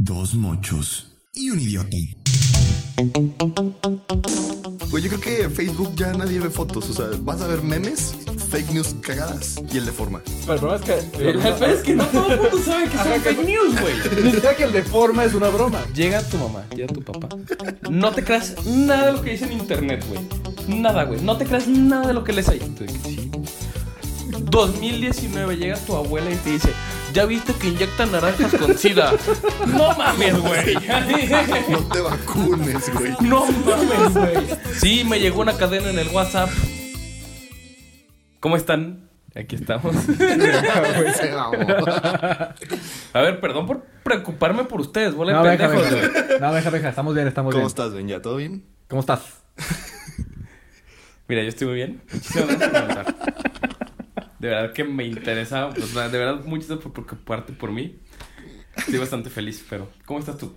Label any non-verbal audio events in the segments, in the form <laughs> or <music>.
Dos mochos y un idiota. Pues yo creo que Facebook ya nadie ve fotos. O sea, vas a ver memes, fake news cagadas y el de forma. Pero el problema es que. <laughs> El jefe es que no todo el mundo sabe que son Ajá, fake news, güey. <laughs> Ni siquiera que el de forma es una broma. Llega tu mamá, llega tu papá. No te creas nada de lo que dice en internet, güey. Nada, güey. No te creas nada de lo que lees ahí. Tú de que sí. 2019 llega tu abuela y te dice, ¿ya viste que inyectan naranjas con sida? No mames, güey. No te vacunes, güey. No mames, güey. Sí, me llegó una cadena en el WhatsApp. ¿Cómo están? Aquí estamos. A ver, perdón por preocuparme por ustedes, bola No, de deja, pendejos, deja. No, deja, deja. Estamos bien, estamos ¿Cómo bien. estás, Ben? ¿Ya todo bien? ¿Cómo estás? <laughs> Mira, yo estoy muy bien. Muchísimas gracias por. De verdad que me interesa. de verdad, gracias por preocuparte por mí. Estoy bastante feliz, pero ¿cómo estás tú?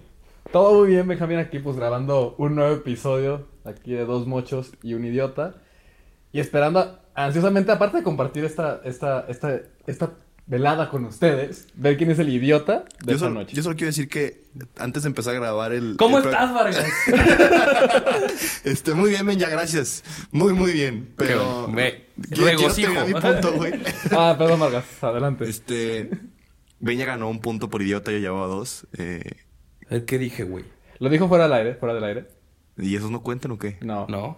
Todo muy bien, Benjamín, aquí pues grabando un nuevo episodio aquí de Dos Mochos y un Idiota. Y esperando ansiosamente, aparte de compartir esta, esta, esta, esta velada con ustedes, ver quién es el idiota de Yo esta solo, noche. yo solo quiero decir que antes de empezar a grabar el. ¿Cómo el estás, Vargas? <laughs> Este, muy bien, ya gracias. Muy, muy bien. Pero. Me regocijo. mi punto, güey. <laughs> Ah, perdón, Vargas, adelante. Este. Ben ya ganó un punto por idiota, yo llevaba dos. Eh, ¿Qué dije, güey? ¿Lo dijo fuera del aire? ¿Fuera del aire? ¿Y esos no cuentan o qué? No. No.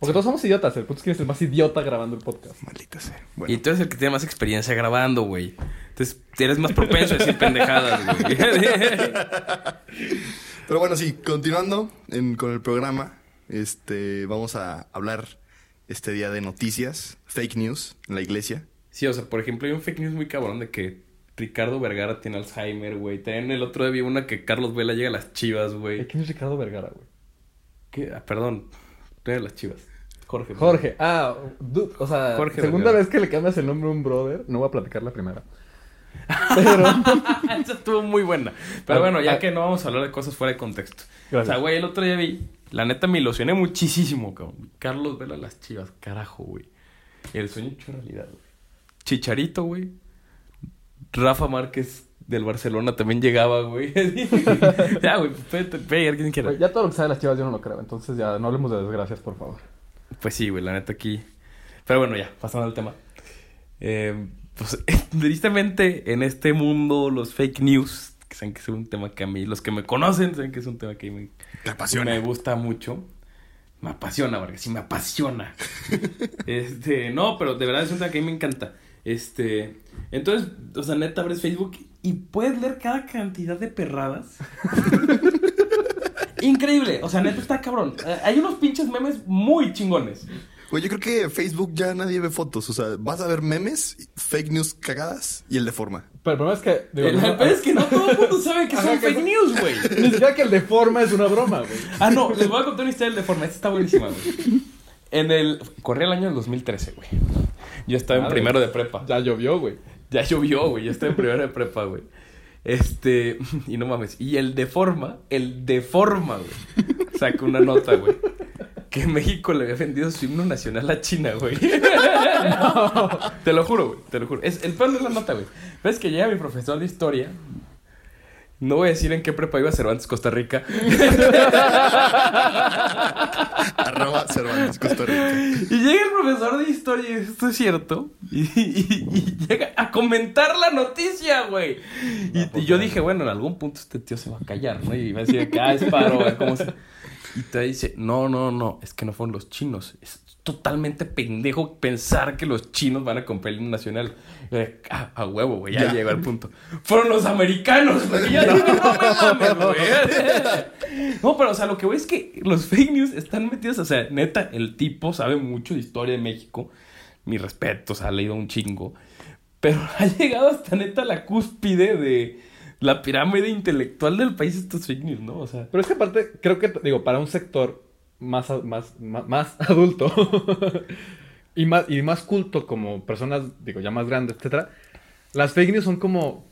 Porque todos somos idiotas. El punto es que eres el más idiota grabando el podcast. Maldita sea. Bueno. Y tú eres el que tiene más experiencia grabando, güey. Entonces, eres más propenso a decir pendejadas, güey. <laughs> Pero bueno, sí, continuando en- con el programa, este, vamos a hablar este día de noticias, fake news en la iglesia. Sí, o sea, por ejemplo, hay un fake news muy cabrón de que Ricardo Vergara tiene Alzheimer, güey. También el otro día vi una que Carlos Vela llega a las chivas, güey. ¿Quién es Ricardo Vergara, güey? ¿Qué? Ah, perdón. Llega a las chivas. Jorge. Jorge. Ah, o sea, Jorge segunda vez que le cambias el nombre a un brother. No voy a platicar la primera. <laughs> Pero... Esa estuvo muy buena. Pero Ah, bueno, ya ah. que no vamos a hablar de cosas fuera de contexto. Gracias. O sea, güey, el otro día vi. La neta me ilusioné muchísimo, cabrón. Carlos Vela las chivas, carajo, güey. El sueño hecho realidad, güey. Chicharito, güey. Rafa Márquez del Barcelona también llegaba, güey. <laughs> ya, güey, vete, ve, alguien quiera. Güey, ya todo lo que sabe de las chivas yo no lo creo. Entonces ya no hablemos de desgracias, por favor. Pues sí, güey, la neta aquí. Pero bueno, ya, pasando al tema. Eh, pues, <laughs> tristemente, en este mundo, los fake news, que saben que es un tema que a mí, los que me conocen, saben que es un tema que me, Te apasiona. me gusta mucho. Me apasiona, Vargas, sí, me apasiona. <laughs> este, no, pero de verdad es un tema que a mí me encanta. Este, entonces, o sea, neta, abres Facebook y puedes leer cada cantidad de perradas. <laughs> Increíble, o sea, neta está cabrón. Eh, Hay unos pinches memes muy chingones. Güey, yo creo que Facebook ya nadie ve fotos. O sea, vas a ver memes, fake news cagadas y el de forma. Pero el problema es que... digo, El no- peor es que no todo el mundo sabe que <laughs> Ajá, son que fake news, güey. <laughs> Ni siquiera que el de forma es una broma, güey. Ah, no, les voy a contar una historia de forma. Esta está buenísima, güey. En el. Corría el año del 2013, güey. Yo estaba en primero de prepa. Ya llovió, güey. <laughs> Ya llovió, güey. Yo estaba en primero de prepa, güey. Este. <laughs> Y no mames. Y el de forma, el de forma, güey. Sacó una nota, güey. Que México le había vendido su himno nacional a China, güey. <laughs> Te lo juro, güey. Te lo juro. Es, el peor de la nota, güey. Ves que llega mi profesor de historia. No voy a decir en qué prepa iba Cervantes, Costa Rica. Arroba <laughs> Cervantes, Costa Rica. Y llega el profesor de historia y dice, esto es cierto. Y, y- y llega a comentar la noticia, güey. Y, y yo dije, bueno, en algún punto este tío se va a callar, ¿no? Y va a decir, ah, es paro, güey, ¿cómo se-?" Y te dice, no, no, no, es que no fueron los chinos. Es totalmente pendejo pensar que los chinos van a comprar el himno nacional. "Ah, a huevo, güey, ya, Ya. llegó al punto. Fueron los americanos, güey. Y yo dije, no mames, güey. <laughs> No, pero, o sea, lo que voy es que los fake news están metidos, o sea, neta, el tipo sabe mucho de historia de México. Mi respeto, o sea, ha leído un chingo. Pero <laughs> ha llegado hasta neta la cúspide de la pirámide intelectual del país estos fake news, ¿no? O sea, Pero es que aparte, creo que, digo, para un sector más, más, más, más <laughs> adulto y, más, y más culto como personas, digo, ya más grandes, etcétera, las fake news son como,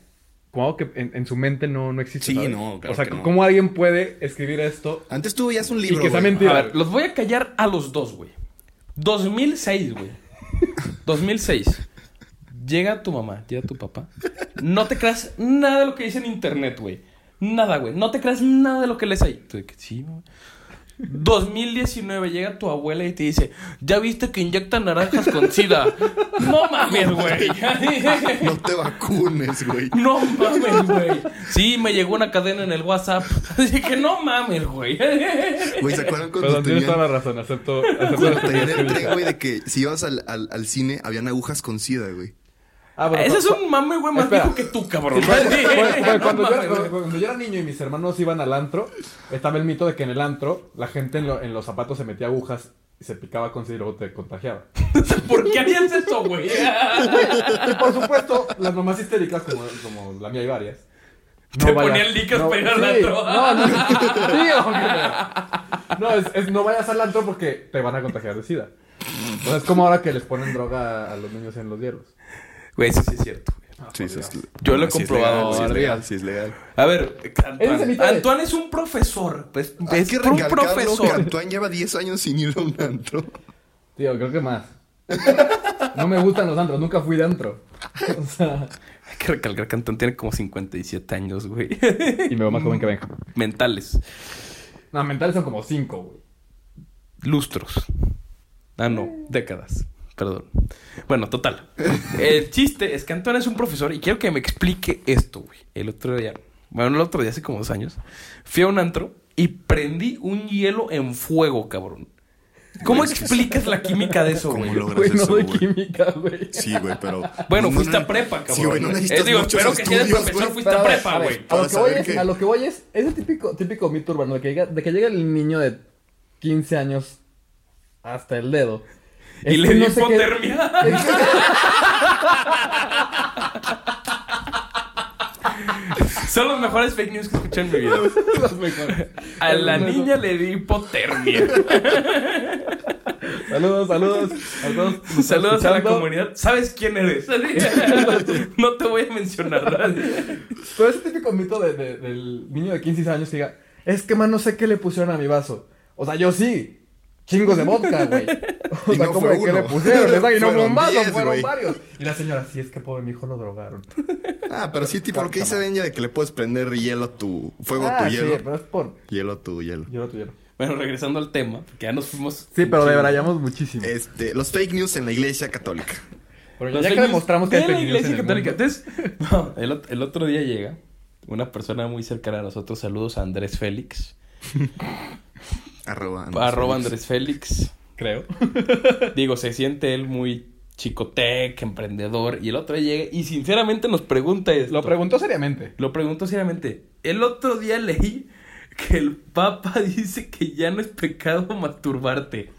como algo que en, en su mente no, no existe. Sí, ¿sabes? no, claro O sea, que no. ¿cómo alguien puede escribir esto? Antes tú veías un Y libro. que sea güey. mentira. a ver, los voy a callar a los dos, güey. 2006, güey. 2006. Llega tu mamá, llega tu papá. No te creas nada de lo que dice en internet, güey. Nada, güey. No te creas nada de lo que lees ahí. Tú de que sí, güey. 2019 llega tu abuela y te dice, ¿ya viste que inyectan naranjas con sida? No mames, güey. No te vacunes, güey. No mames, güey. Sí, me llegó una cadena en el WhatsApp. Así que no mames, güey. Güey, ¿se acuerdan cuando Perdón, tienes toda tenían, la razón, acepto, acepto cuando la tenían el tren, güey, de que si ibas al, al, al cine, habían agujas con sida, güey? Ah, bueno, Ese es un mame, güey, más Espera. viejo que tú, cabrón. Sí, <laughs> cuando, No yo, cuando era niño y mis hermanos iban al antro, estaba el mito de que en el antro la gente en, lo- en los zapatos se metía agujas y se picaba con sí y luego te contagiaba. <laughs> ¿Por qué harías eso, güey? Y por supuesto, las mamás histéricas, como, como la mía hay varias. Te ponían licras para ir al sí, antro. No, no, <laughs> sí, hombre. No, es, es no vayas al antro porque te van a contagiar de sida. Sea, es como ahora que les ponen droga a los niños en los hielos. Güey, eso sí es cierto. güey. Sí, eso es- Yo lo he comprobado, Sí es legal, sí es legal. A ver, Antoine, Antoine es un profesor. Pues, Hay es que un recalcarlo que profesor. Antoine lleva 10 años sin ir a un antro. Tío, creo que más. No me gustan los antros, nunca fui de antro. O sea, Hay que recalcar que Antoine tiene como 57 años, güey. y me veo más joven que venga. Mentales. No, mentales son como cinco, güey. Lustros. Ah, no, décadas. Perdón. Bueno, total. El chiste es que Antoine es un profesor y quiero que me explique esto, güey. El otro día, bueno, el otro día, hace como dos años, fui a un antro y prendí un hielo en fuego, cabrón. ¿Cómo explicas la química de eso, ¿Cómo güey? logras eso, doy güey? química, güey. Sí, güey, pero... Bueno, no fuiste a prepa, cabrón. Sí, güey, no necesitas Eh, digo, muchos espero que si eres profesor fuiste a ver, prepa, a ver, güey. A, lo que voy es, que- a lo que voy es ese típico, típico mito urbano de que, llega, de que llega el niño de 15 años hasta el dedo. Y le dio no sé hipotermia. <laughs> Son los mejores fake news que escuché en mi vida. Los mejores. A la niña le dio hipotermia. Saludos, saludos. A todos Saludos a la comunidad. ¿Sabes quién eres? <laughs> no te voy a mencionar. Pero ese típico mito de- de- del niño de 15 años que diga, es que man, no sé qué le pusieron a mi vaso. O sea, yo sí. Chingos de vodka, güey. <laughs> O Y sea, no ¿cómo fue de qué le pusieron? Y no fue <laughs> Fueron un vaso, fueron varios. Y la señora, sí, es que pobre mi hijo lo drogaron. <laughs> Ah, pero sí, tipo lo que dice Denya de que le puedes prender hielo a tu... Fuego a ah, tu sí, hielo. pero es por... Hielo a tu hielo. Yo lo tuvieron. Bueno, regresando al tema, porque ya nos fuimos. Sí, pero debrayamos muchísimo. Este, los fake news en la iglesia católica. Pero Los ya que demostramos que hay de la fake news iglesia en el católica. mundo. Entonces, no, el, el otro día llega una persona muy cercana a nosotros. Saludos a Andrés Félix. Arroba Arroba Félix. Andrés Félix. Creo. <laughs> Digo, se siente él muy chicotec, emprendedor. Y el otro día llega y sinceramente nos pregunta esto. Lo preguntó seriamente. Lo pregunto seriamente. El otro día leí que el Papa <laughs> dice que ya no es pecado masturbarte.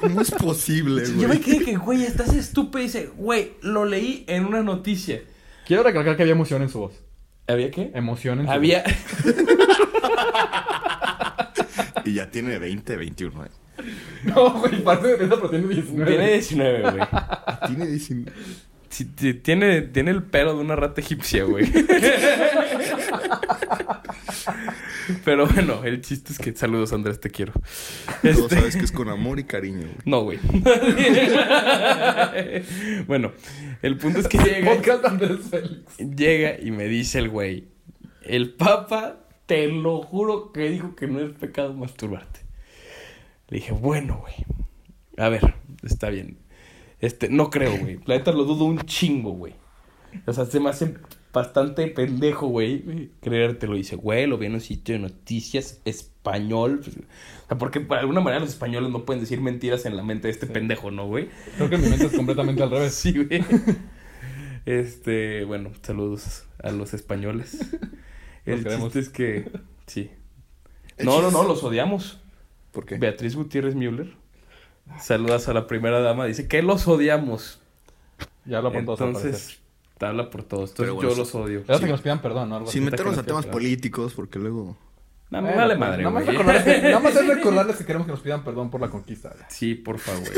¿Cómo es posible, Yo me güey? quedé que, güey, estás estúpido. Y dice, güey, lo leí en una noticia. Quiero recalcar que había emoción en su voz. ¿Había qué? Emoción en su Había. <laughs> Y ya tiene 20, 21. ¿eh? No, güey, parte de esa, pero tiene 19. Tiene 19, güey. Tiene 19. Sí, sí, tiene, tiene el pelo de una rata egipcia, güey. Pero bueno, el chiste es que saludos, Andrés, te quiero. Tú Este- sabes que es con amor y cariño, güey. No, güey. bueno, el punto es que llega, Podcast Andrés Félix. llega y me dice el güey, el papa, te lo juro que dijo que no es pecado masturbarte. Le dije, bueno, güey. A ver, está bien. Este, no creo, güey. La neta lo dudo un chingo, güey. O sea, se me hace bastante pendejo, güey, creértelo. Dice, güey, lo vi en un sitio de noticias español. O sea, porque por alguna manera los españoles no pueden decir mentiras en la mente de este pendejo, ¿no, güey? Creo que mi mente es completamente al revés. <laughs> Sí, güey. Este, bueno, saludos a los españoles. El queremos. chiste es que, <laughs> sí. No, no, no, los odiamos. ¿Por qué? Beatriz Gutiérrez Müller. Saludas a la primera dama. Dice que los odiamos. Ya lo apuntó Entonces, habla por todos. Entonces Pero bueno, yo sí. los odio. Espérate que nos pidan perdón, ¿no? Algo Sin meternos a temas políticos, porque luego... No, me vale madre, nada más, recordarles, <laughs> nada más es recordarles que queremos que nos pidan perdón por la conquista. Sí, por favor.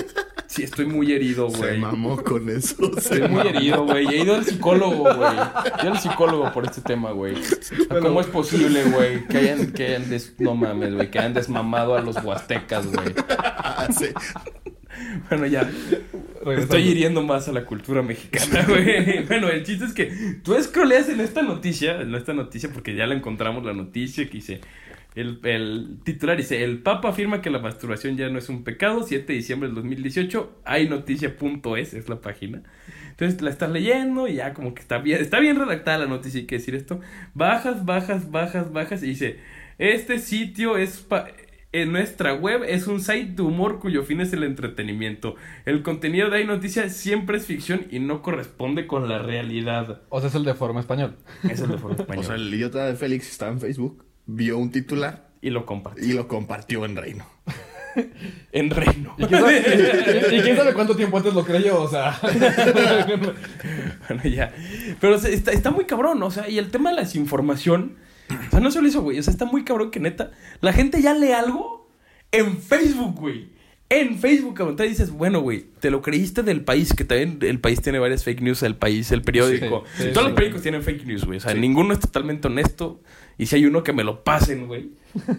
Sí, estoy muy herido, Se güey. mamó con eso. se Estoy muy mamó. herido, güey. He ido al psicólogo, güey. He ido al psicólogo por este tema, güey. ¿Cómo es posible, güey? Que hayan, que hayan des... No mames, güey. Que hayan desmamado a los huastecas, güey. Ah, sí. Bueno, ya. Regresando. Estoy hiriendo más a la cultura mexicana, güey. bueno, el chiste es que tú escroleas en esta noticia, en esta noticia, porque ya la encontramos la noticia que dice. El, el titular dice: El Papa afirma que la masturbación ya no es un pecado. 7 de diciembre del 2018. Hay noticia.es, es la página. Entonces la estás leyendo y ya como que está bien, está bien redactada la noticia, hay que decir esto. Bajas, bajas, bajas, bajas y dice, este sitio es pa- en nuestra web es un site de humor cuyo fin es el entretenimiento. El contenido de Hay Noticias siempre es ficción y no corresponde con la realidad. O sea, es el de forma español. Es de forma <laughs> española. O sea, el idiota de Félix estaba en Facebook, vio un titular y lo compartí. y lo compartió en Reino. <laughs> En reino. ¿Y quién, sabe, y- y quién sabe cuánto tiempo antes lo creyó? O sea. <laughs> Bueno, ya. Pero o sea, está, está muy cabrón, o sea, y el tema de la desinformación. O sea, no solo eso, güey. O sea, está muy cabrón que neta. La gente ya lee algo en Facebook, güey. En Facebook, cabrón. Te dices, bueno, güey, te lo creíste del país, que también el país tiene varias fake news, el país, el periódico. Sí, sí, Todos sí. los periódicos tienen fake news, güey. O sea, ninguno es totalmente honesto. Y si hay uno que me lo pasen, güey. <laughs>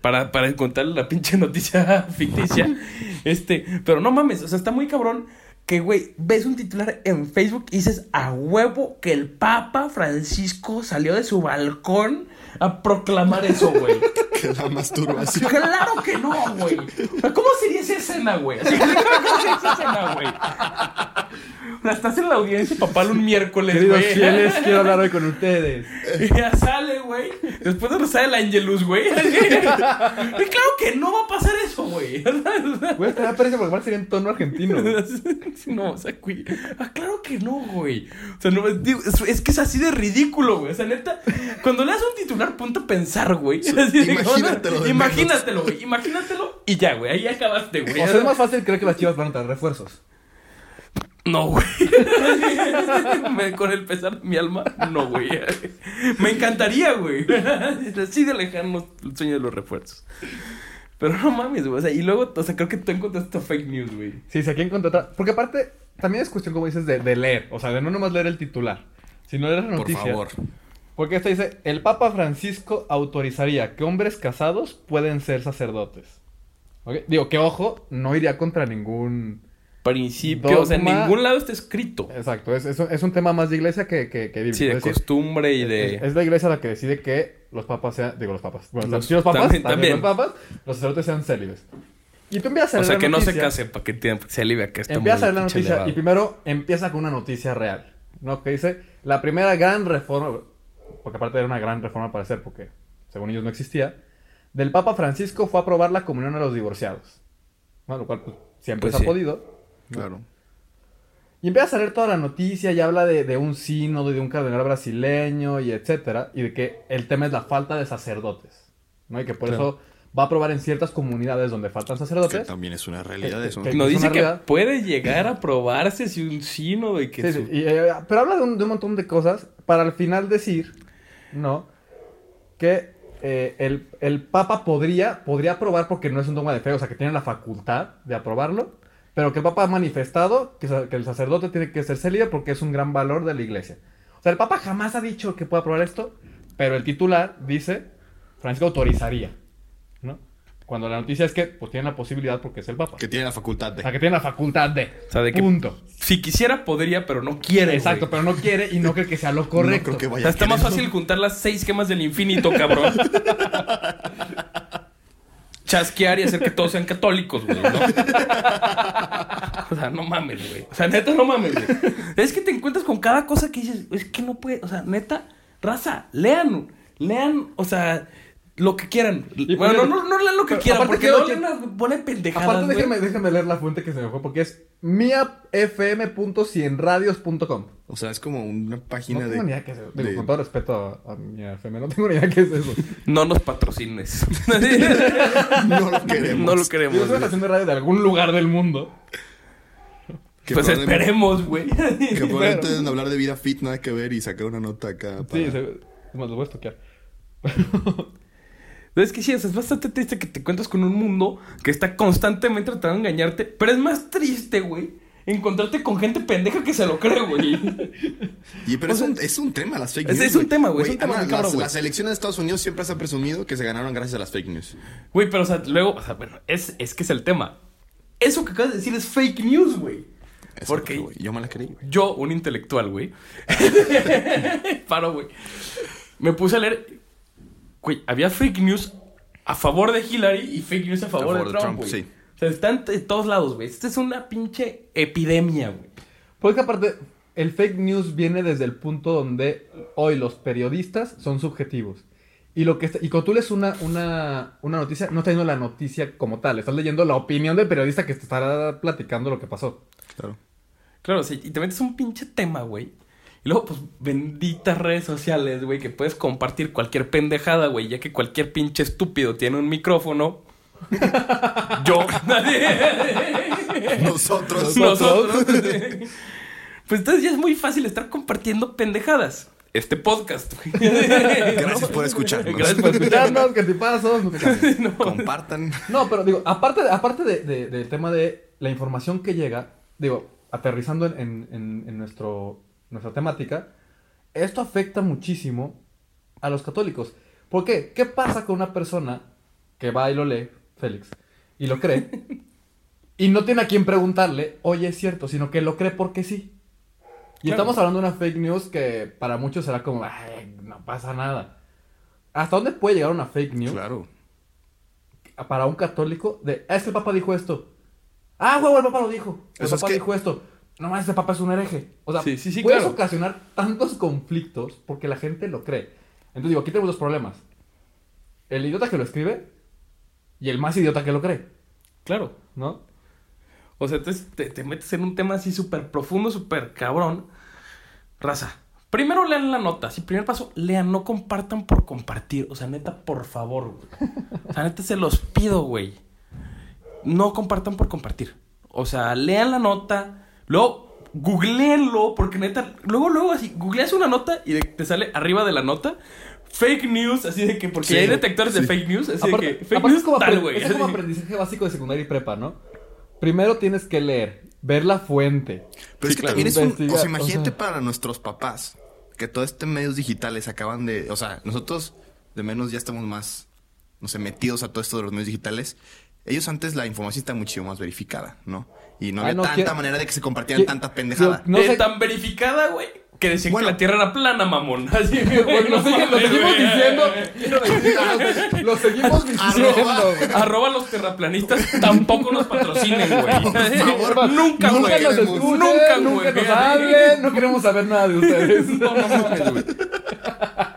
Para, para encontrar la pinche noticia <laughs> ficticia. Este, pero no mames, o sea, está muy cabrón que, güey, ves un titular en Facebook y dices a huevo que el Papa Francisco salió de su balcón a proclamar eso, güey. <laughs> Que la <laughs> masturbación. Claro que no, güey. ¿Cómo sería esa escena, güey? Así, ¿Cómo sería esa escena, güey? O sea, estás en la audiencia papal un miércoles, Queridos güey. fieles, quiero hablar hoy con ustedes. Y ya sale, güey. Después de rezar el Angelus, güey. Y claro que no va a pasar eso, güey. Güey, te da pereza porque sería en tono argentino. No, o sea, güey. Ah, claro que no, güey. O sea, no, digo, es, es que es así de ridículo, güey. O sea, neta, cuando leas un titular, ponte a pensar, güey. <laughs> Así imagínatelo de Imagínatelo, güey. Imagínatelo y ya, güey. Ahí acabaste, güey. O sea, es más fácil creer que las chivas van a traer refuerzos. No, güey. <laughs> Con el pesar de mi alma, no, güey. Me encantaría, güey. <laughs> Así de lejano el sueño de los refuerzos. Pero no mames, güey. O sea, y luego, o sea, creo que tú encontraste fake news, güey. Sí, si aquí encontré otra. Porque aparte, también es cuestión, como dices, de, de leer. O sea, de no nomás leer el titular, sino leer la Por noticia. favor. Porque esta dice: El Papa Francisco autorizaría que hombres casados pueden ser sacerdotes. ¿Ok? Digo, que ojo, no iría contra ningún. Principio, o sea, en Dogma- ningún lado está escrito. Exacto, es, es, es un tema más de iglesia que, que, que bíblico. Sí, de Es decir, costumbre y de. Es, es la iglesia la que decide que los papas sean. Digo, los papas. Bueno, Los- sí, los papas. también- También, también. los papas. Los sacerdotes sean célibes. Y tú empiezas a O leer sea, la que no se noticia, case para que te- se alivia que está Empiezas a leer la noticia elevado. y primero empieza con una noticia real. ¿No? Que dice: La primera gran reforma. Porque aparte era una gran reforma al parecer, porque según ellos no existía. Del Papa Francisco fue aprobar la comunión a los divorciados. ¿No? Lo cual pues, siempre Pues se ha sí. podido. Claro. Y empieza a leer toda la noticia y habla de, de un sínodo y de un cardenal brasileño y etcétera. Y de que el tema es la falta de sacerdotes. ¿no? Y que por Claro. eso va a aprobar en ciertas comunidades donde faltan Que sacerdotes. también es una realidad Que- eso. que- Nos es dice que realidad. puede llegar <laughs> a probarse si un sínodo y que Sí, su- sí, y, eh, pero habla de un, de un montón de cosas para al final decir, ¿no? Que eh, el, el Papa podría, podría aprobar porque no es un dogma de fe, o sea, que tiene la facultad de aprobarlo, pero que el Papa ha manifestado que el sacerdote tiene que ser célibe porque es un gran valor de la iglesia. O sea, el Papa jamás ha dicho que pueda aprobar esto, pero el titular dice, Francisco autorizaría, ¿no? Cuando la noticia es que pues tiene la posibilidad porque es el Papa. Que tiene la facultad O de. sea, que tiene la facultad de. O sea, de que- Punto. Si quisiera, podría, pero no quiere. Exacto, güey. pero no quiere y no cree que sea lo correcto. No creo que O vaya sea, a está más fácil juntar las seis gemas del infinito, cabrón. <laughs> Chasquear y hacer que todos sean católicos, güey, ¿no? O sea, no mames, güey. O sea, neta, no mames, güey. Es que te encuentras con cada cosa que dices, es que no puede, o sea, neta, raza, lean, lean, o sea, lo que quieran. Bueno, no, no, no lean lo que quieran, aparte porque no que- lean las pendejadas, Aparte, güey. déjeme, déjeme leer la fuente que se me fue porque es miafm.cienradios.com. O sea, es como una página No de. tengo ni idea qué es eso. Digo, de- con todo respeto a, a mi FM, no tengo ni idea qué es eso. <laughs> No nos patrocines. <laughs> No lo queremos. No lo queremos. es una estación de radio de algún lugar del mundo. Que Pues esperemos, güey. Que <laughs> probablemente deben hablar de vida fit, nada que ver y sacar una nota acá. Sí, se- es más, lo voy a estoquear. Es que sí, o sea, es bastante triste que te encuentras con un mundo que está constantemente tratando de engañarte. Pero es más triste, güey, encontrarte con gente pendeja que se lo cree, güey. <laughs> Y pero es, un, es un tema las fake news. es un tema, güey, es un tema Ana, cabrón, las, las elecciones de Estados Unidos siempre se ha presumido que se ganaron gracias a las fake news. Güey, pero o sea, luego, o sea, bueno, es, es que es el tema. Eso que acabas de decir es fake news, güey. Exacto, Porque. Yo me la creí, güey. yo, un intelectual, güey. <laughs> Paro, güey. Me puse a leer. Güey, había fake news a favor de Hillary y fake news a favor, de Trump, güey. sí. O sea, están de todos lados, güey. Esta es una pinche epidemia, güey. Porque aparte, el fake news viene desde el punto donde hoy los periodistas son subjetivos. Y lo que está- y cuando tú lees una, una, una noticia, no estás leyendo la noticia como tal, estás leyendo la opinión del periodista que te estará platicando lo que pasó. Claro. Claro, sí, y te metes un pinche tema, güey. Y luego, pues, benditas redes sociales, güey, que puedes compartir cualquier pendejada, güey, ya que cualquier pinche estúpido tiene un micrófono. <laughs> Yo. Nosotros. Nosotros. pues entonces ya es muy fácil estar compartiendo pendejadas. Este podcast, güey. Gracias por escucharnos. Gracias por escucharnos, que te pasos, cambies. Compartan. No, pero digo, aparte, aparte de, de- del tema de la información que llega, digo, aterrizando en- en nuestro, nuestra temática, esto afecta muchísimo a los católicos. ¿Por qué? ¿Qué pasa con una persona que va y lo lee, Félix, y lo cree, <laughs> y no tiene a quien preguntarle, oye, es cierto, sino que lo cree porque sí? Y Claro. estamos hablando de una fake news que para muchos será como, ay, no pasa nada. ¿Hasta dónde puede llegar una fake news? Claro. para un católico de, "Ah, es que el Papa dijo esto. Ah, huevo, el Papa lo dijo. El Eso es Papa que- dijo esto. No más, ese Papa es un hereje. O sea, Sí, sí, sí, puedes claro. ocasionar tantos conflictos porque la gente lo cree. Entonces digo, aquí tenemos dos problemas. El idiota que lo escribe y el más idiota que lo cree, Claro. ¿no? O sea, entonces te, te metes en un tema así súper profundo, súper cabrón. Raza. Primero lean la nota. Si primer paso, lean, no compartan por compartir. O sea, neta, por favor, güey. O sea, neta, se los pido, güey. No compartan por compartir. O sea, lean la nota. Luego, googleenlo. Porque neta, luego, luego así, googleas una nota y de- te sale arriba de la nota. Fake news, así de que, porque Sí, hay detectores de fake news, así Aparte, de que fake news es como, tal, güey. es como aprendizaje básico de secundaria y prepa, ¿no? Primero tienes que leer, ver la fuente. Pero Sí, es que claro. también es un. O sea, imagínate o sea. para nuestros papás que todo este medios digitales acaban de. O sea, nosotros de menos ya estamos más, no sé, metidos a todo esto de los medios digitales. Ellos antes la información está muchísimo más verificada, ¿no? Y no Ah, había no, tanta quiero- manera de que se compartieran Qui- tanta pendejada. No de sé- tan verificada, güey, que decían Bueno. que la Tierra era plana, mamón. <laughs> Así que, Pues lo, sigue- lo seguimos diciendo. Lo, lo seguimos <laughs> diciendo. güey. Arroba los terraplanistas tampoco nos patrocinen, güey. <laughs> favor, nunca, Nunca güey. escuchen, Nunca, nunca, güey. nos hablen, no queremos saber nada de ustedes. No, no mames, güey.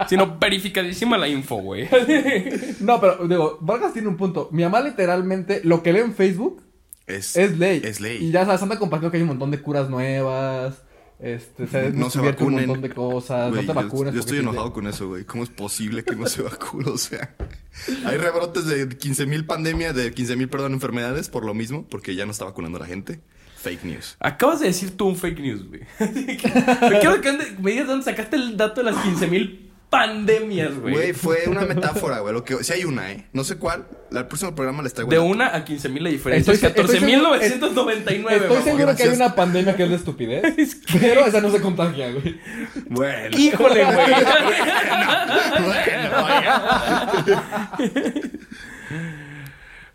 Sino verificadísima la info, güey. <laughs> No, pero digo, Vargas tiene un punto. Mi mamá literalmente, lo que lee en Facebook Es, es ley. Es ley. Y ya sabes, anda compartiendo que hay un montón de curas nuevas. Este, se no se descubierto un vacunen. montón de cosas. No te yo- vacunes. Yo, estoy enojado te- con eso, güey. ¿Cómo es posible que no se <laughs> vacune? O sea, hay rebrotes de 15.000 pandemias, de 15.000, perdón, enfermedades por lo mismo, porque ya no está vacunando a la gente. Fake news. Acabas de decir tú un fake news, güey. <laughs> Me quiero que ande- me digas dónde sacaste el dato de las 15.000 pandemias, Güey, güey. fue una metáfora, güey. Lo que, si hay una, ¿eh? No sé cuál. La- El próximo programa les traigo De una a 15.000 la diferencia. Estoy es se- estoy seguro- 14.999, Estoy seguro que hay una pandemia que es de estupidez. <laughs> pero esa no se contagia, güey. Bueno. Híjole, güey. <laughs> bueno.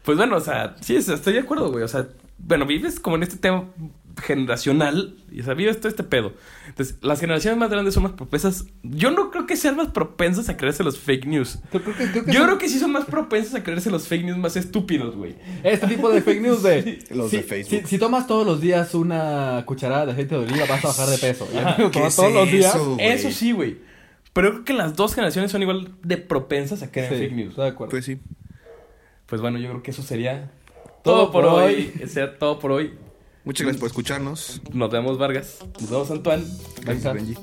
Pues bueno, o sea, sí, es- estoy de acuerdo, güey. O sea, bueno, vives como en este tema generacional. Y, o sea, vives todo este pedo. Entonces, las generaciones más grandes son más propensas. Yo no creo que sean más propensas a creerse los fake news. Yo creo que, creo que Yo son- creo que sí son más propensas a creerse los fake news más estúpidos, güey. Este tipo de fake news de... <laughs> Los si, de Facebook. Si, si tomas todos los días una cucharada de aceite de oliva, vas a bajar de peso. Y Ajá. lo ¿Qué tomas es todos los días. eso, sí, güey. Pero yo creo que las dos generaciones son igual de propensas a creer Sí, fake news. de acuerdo. Pues sí. Pues bueno, yo creo que eso sería Todo por hoy. Sea todo por hoy. Muchas gracias por escucharnos. Nos vemos, Vargas. Nos vemos, Antoine. Gracias, Benji.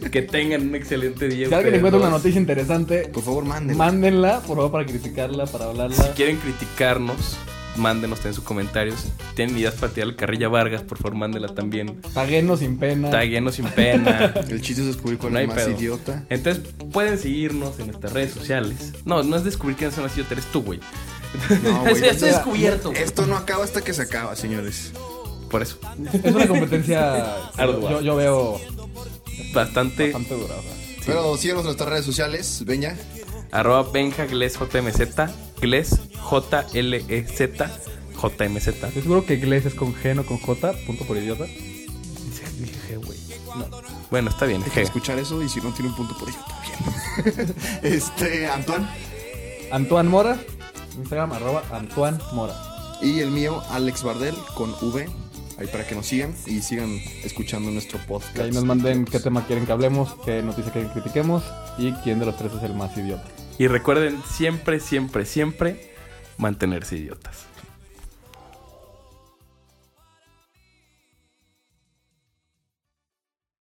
<laughs> Que tengan un excelente día. Si alguien encuentra una noticia interesante, Por favor, mándenla. mándenla, por favor, para criticarla, para hablarla. Si quieren criticarnos, mándenos en sus comentarios. Tienen ideas para tirar carrilla Vargas, por favor, mándenla también. Paguenos sin pena. Taguenos sin pena. <laughs> El chiste es descubrir cuál No es más pedo. idiota. Entonces, pueden seguirnos en nuestras redes sociales. No, no es descubrir quién es más idiota, eres tú, güey. No, <laughs> ya está descubierto. güey. Esto no acaba hasta que se acaba, señores. Por eso. Es una competencia <laughs> Ardua. yo, yo veo Bastante. bastante dura. o sea. Pero síganos en nuestras redes sociales. Ya. Arroba Benja Gles JMZ. Gles J-L-E-Z. JMZ. Estoy seguro que inglés es con G, no con J, punto por idiota. Dice, dije G, güey. Bueno, está bien, G. escuchar eso y si no tiene un punto por ello también. <laughs> este, Antoine. Antoine Mora, Instagram arroba Antoine Mora. Y el mío, Alex Bardel, con V. Ahí para que nos sigan y sigan escuchando nuestro podcast. Que ahí nos manden qué tema quieren que hablemos, qué noticia quieren que critiquemos y quién de los tres es el más idiota. Y recuerden siempre, siempre, siempre mantenerse idiotas.